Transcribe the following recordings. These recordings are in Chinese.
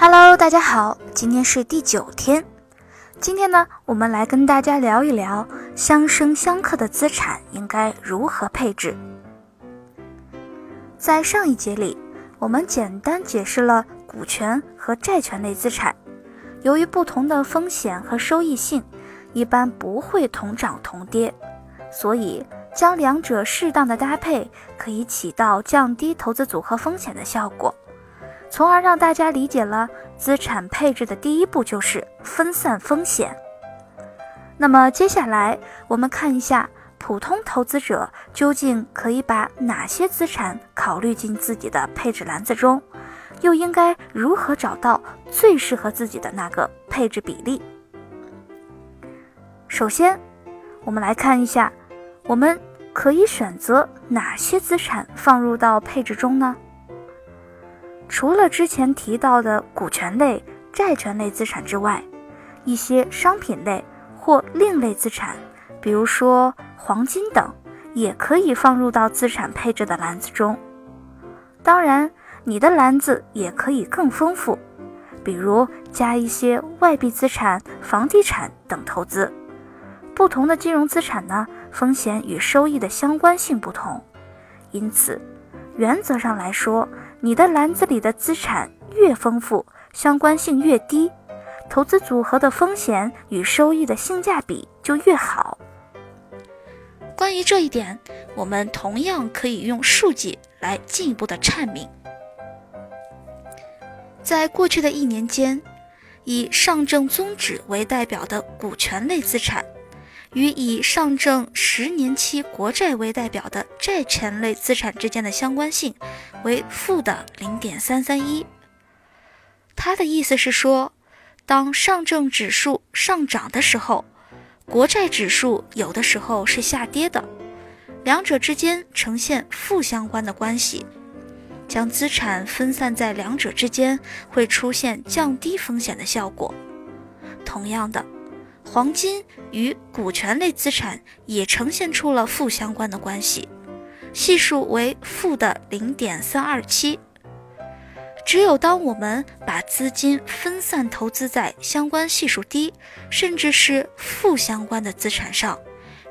Hello，大家好，今天是第九天。今天呢，我们来跟大家聊一聊相生相克的资产应该如何配置。在上一节里，我们简单解释了股权和债权类资产，由于不同的风险和收益性，一般不会同涨同跌，所以将两者适当的搭配，可以起到降低投资组合风险的效果。从而让大家理解了资产配置的第一步就是分散风险。那么接下来我们看一下普通投资者究竟可以把哪些资产考虑进自己的配置篮子中，又应该如何找到最适合自己的那个配置比例。首先，我们来看一下，我们可以选择哪些资产放入到配置中呢？除了之前提到的股权类、债权类资产之外，一些商品类或另类资产，比如说黄金等，也可以放入到资产配置的篮子中。当然，你的篮子也可以更丰富，比如加一些外币资产、房地产等投资。不同的金融资产呢，风险与收益的相关性不同，因此，原则上来说。你的篮子里的资产越丰富，相关性越低，投资组合的风险与收益的性价比就越好。关于这一点，我们同样可以用数据来进一步的阐明。在过去的一年间，以上证综指为代表的股权类资产。与以上证十年期国债为代表的债权类资产之间的相关性为负的零点三三一。他的意思是说，当上证指数上涨的时候，国债指数有的时候是下跌的，两者之间呈现负相关的关系。将资产分散在两者之间，会出现降低风险的效果。同样的。黄金与股权类资产也呈现出了负相关的关系，系数为负的零点三二七。只有当我们把资金分散投资在相关系数低，甚至是负相关的资产上，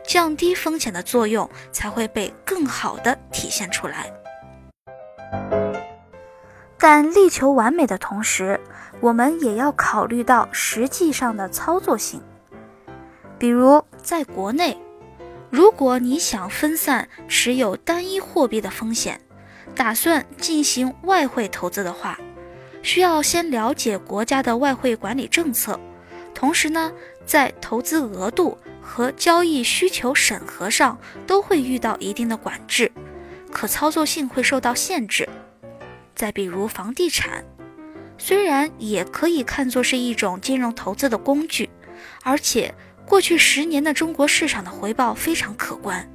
降低风险的作用才会被更好的体现出来。但力求完美的同时，我们也要考虑到实际上的操作性。比如，在国内，如果你想分散持有单一货币的风险，打算进行外汇投资的话，需要先了解国家的外汇管理政策，同时呢，在投资额度和交易需求审核上都会遇到一定的管制，可操作性会受到限制。再比如房地产，虽然也可以看作是一种金融投资的工具，而且。过去十年的中国市场的回报非常可观，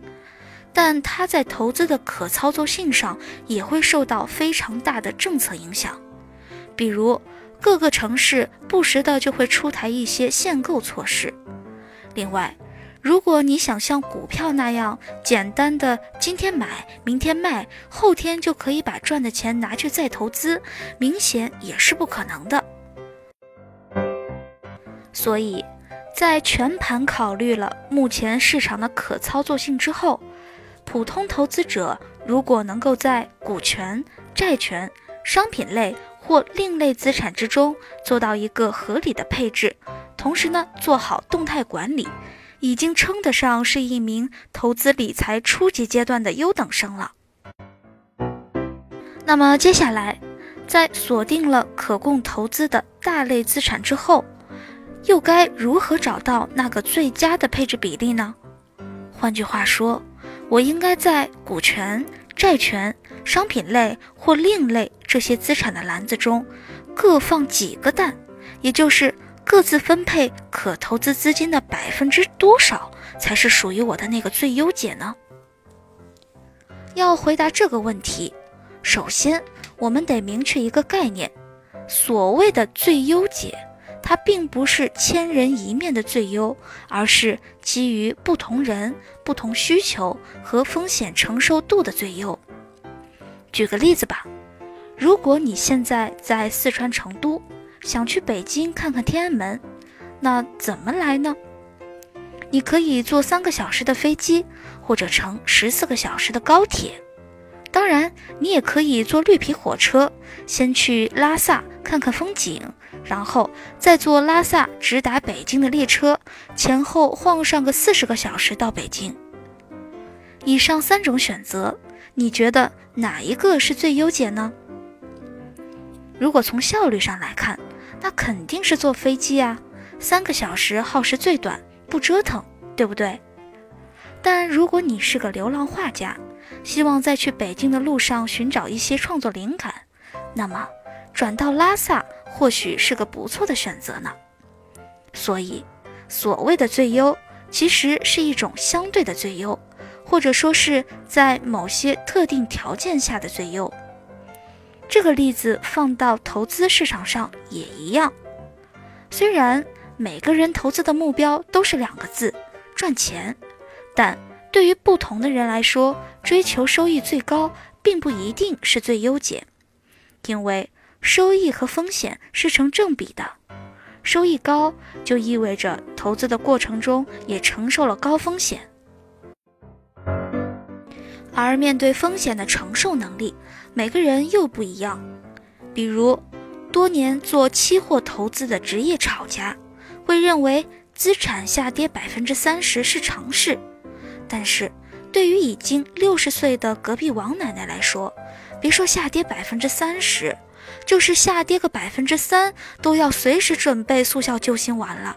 但它在投资的可操作性上也会受到非常大的政策影响。比如，各个城市不时的就会出台一些限购措施。另外，如果你想像股票那样简单的今天买明天卖，后天就可以把赚的钱拿去再投资，明显也是不可能的。所以。在全盘考虑了目前市场的可操作性之后，普通投资者如果能够在股权、债权、商品类或另类资产之中做到一个合理的配置，同时呢做好动态管理，已经称得上是一名投资理财初级阶段的优等生了。那么接下来，在锁定了可供投资的大类资产之后，又该如何找到那个最佳的配置比例呢？换句话说，我应该在股权、债权、商品类或另类这些资产的篮子中各放几个蛋，也就是各自分配可投资资金的百分之多少才是属于我的那个最优解呢？要回答这个问题，首先我们得明确一个概念：所谓的最优解。它并不是千人一面的最优，而是基于不同人、不同需求和风险承受度的最优。举个例子吧，如果你现在在四川成都，想去北京看看天安门，那怎么来呢？你可以坐三个小时的飞机，或者乘十四个小时的高铁。当然，你也可以坐绿皮火车，先去拉萨看看风景，然后再坐拉萨直达北京的列车，前后晃上个四十个小时到北京。以上三种选择，你觉得哪一个是最优解呢？如果从效率上来看，那肯定是坐飞机啊，三个小时耗时最短，不折腾，对不对？但如果你是个流浪画家，希望在去北京的路上寻找一些创作灵感，那么转到拉萨或许是个不错的选择呢。所以，所谓的最优，其实是一种相对的最优，或者说是在某些特定条件下的最优。这个例子放到投资市场上也一样，虽然每个人投资的目标都是两个字：赚钱，但。对于不同的人来说，追求收益最高并不一定是最优解，因为收益和风险是成正比的。收益高就意味着投资的过程中也承受了高风险，而面对风险的承受能力，每个人又不一样。比如，多年做期货投资的职业炒家会认为资产下跌百分之三十是常事。但是，对于已经六十岁的隔壁王奶奶来说，别说下跌百分之三十，就是下跌个百分之三，都要随时准备速效救心丸了。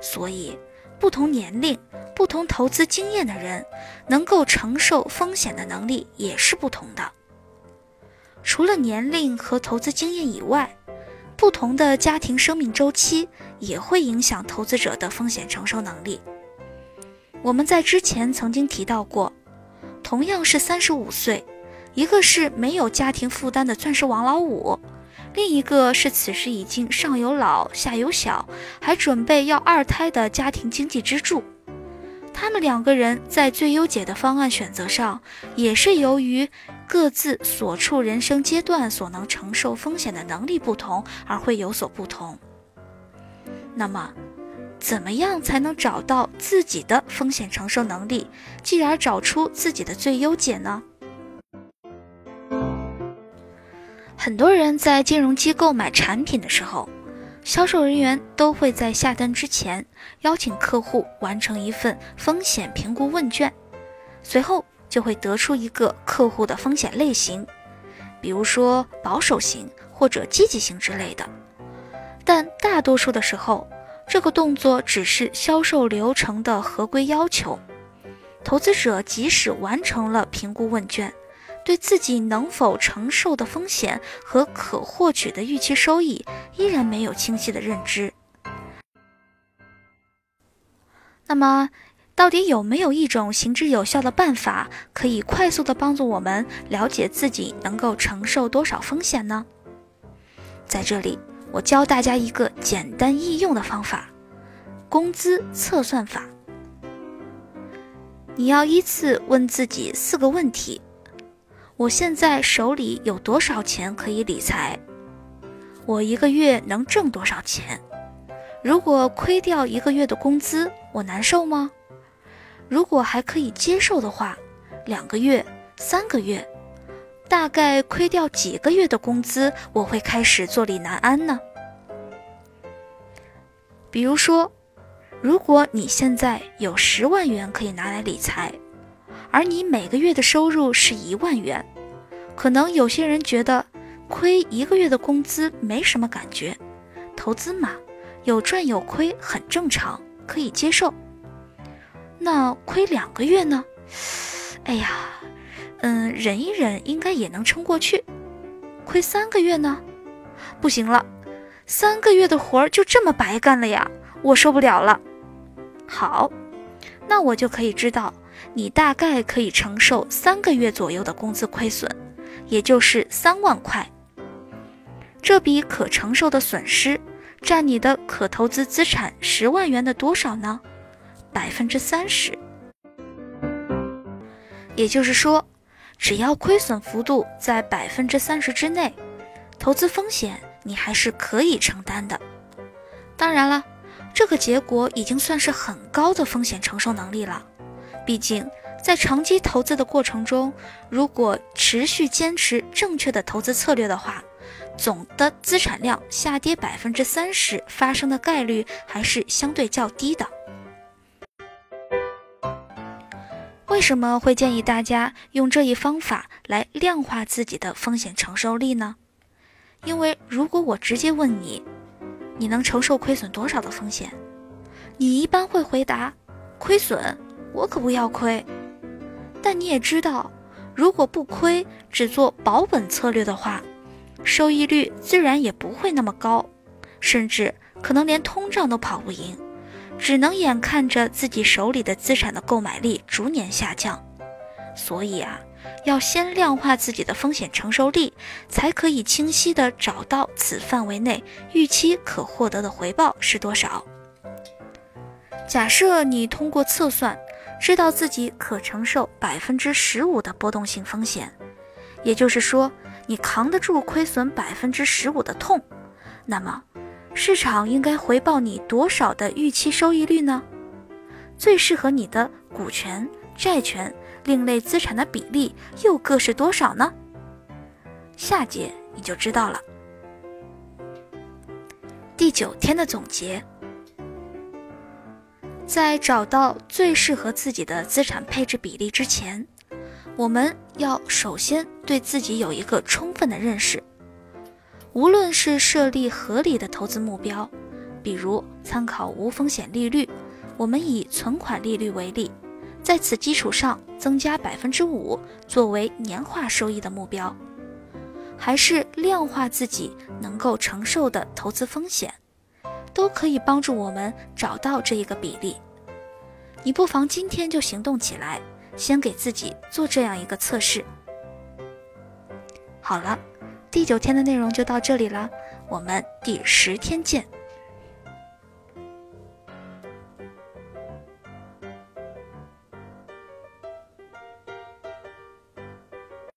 所以，不同年龄、不同投资经验的人，能够承受风险的能力也是不同的。除了年龄和投资经验以外，不同的家庭生命周期也会影响投资者的风险承受能力。我们在之前曾经提到过，同样是三十五岁，一个是没有家庭负担的钻石王老五，另一个是此时已经上有老下有小，还准备要二胎的家庭经济支柱。他们两个人在最优解的方案选择上，也是由于各自所处人生阶段所能承受风险的能力不同而会有所不同。那么。怎么样才能找到自己的风险承受能力，继而找出自己的最优解呢？很多人在金融机构买产品的时候，销售人员都会在下单之前邀请客户完成一份风险评估问卷，随后就会得出一个客户的风险类型，比如说保守型或者积极型之类的。但大多数的时候，这个动作只是销售流程的合规要求，投资者即使完成了评估问卷，对自己能否承受的风险和可获取的预期收益依然没有清晰的认知。那么，到底有没有一种行之有效的办法，可以快速的帮助我们了解自己能够承受多少风险呢？在这里。我教大家一个简单易用的方法——工资测算法。你要依次问自己四个问题：我现在手里有多少钱可以理财？我一个月能挣多少钱？如果亏掉一个月的工资，我难受吗？如果还可以接受的话，两个月、三个月。大概亏掉几个月的工资，我会开始坐立难安呢。比如说，如果你现在有十万元可以拿来理财，而你每个月的收入是一万元，可能有些人觉得亏一个月的工资没什么感觉，投资嘛，有赚有亏很正常，可以接受。那亏两个月呢？哎呀！嗯，忍一忍应该也能撑过去。亏三个月呢？不行了，三个月的活儿就这么白干了呀，我受不了了。好，那我就可以知道你大概可以承受三个月左右的工资亏损，也就是三万块。这笔可承受的损失占你的可投资资产十万元的多少呢？百分之三十。也就是说。只要亏损幅度在百分之三十之内，投资风险你还是可以承担的。当然了，这个结果已经算是很高的风险承受能力了。毕竟，在长期投资的过程中，如果持续坚持正确的投资策略的话，总的资产量下跌百分之三十发生的概率还是相对较低的。为什么会建议大家用这一方法来量化自己的风险承受力呢？因为如果我直接问你，你能承受亏损多少的风险？你一般会回答：亏损，我可不要亏。但你也知道，如果不亏，只做保本策略的话，收益率自然也不会那么高，甚至可能连通胀都跑不赢，只能眼看着自己手里的资产的购买力逐年下降。所以啊，要先量化自己的风险承受力，才可以清晰的找到此范围内预期可获得的回报是多少。假设你通过测算。知道自己可承受百分之十五的波动性风险，也就是说，你扛得住亏损百分之十五的痛。那么，市场应该回报你多少的预期收益率呢？最适合你的股权、债权、另类资产的比例又各是多少呢？下节你就知道了。第九天的总结。在找到最适合自己的资产配置比例之前，我们要首先对自己有一个充分的认识。无论是设立合理的投资目标，比如参考无风险利率，我们以存款利率为例，在此基础上增加百分之五作为年化收益的目标，还是量化自己能够承受的投资风险。都可以帮助我们找到这一个比例。你不妨今天就行动起来，先给自己做这样一个测试。好了，第九天的内容就到这里了，我们第十天见。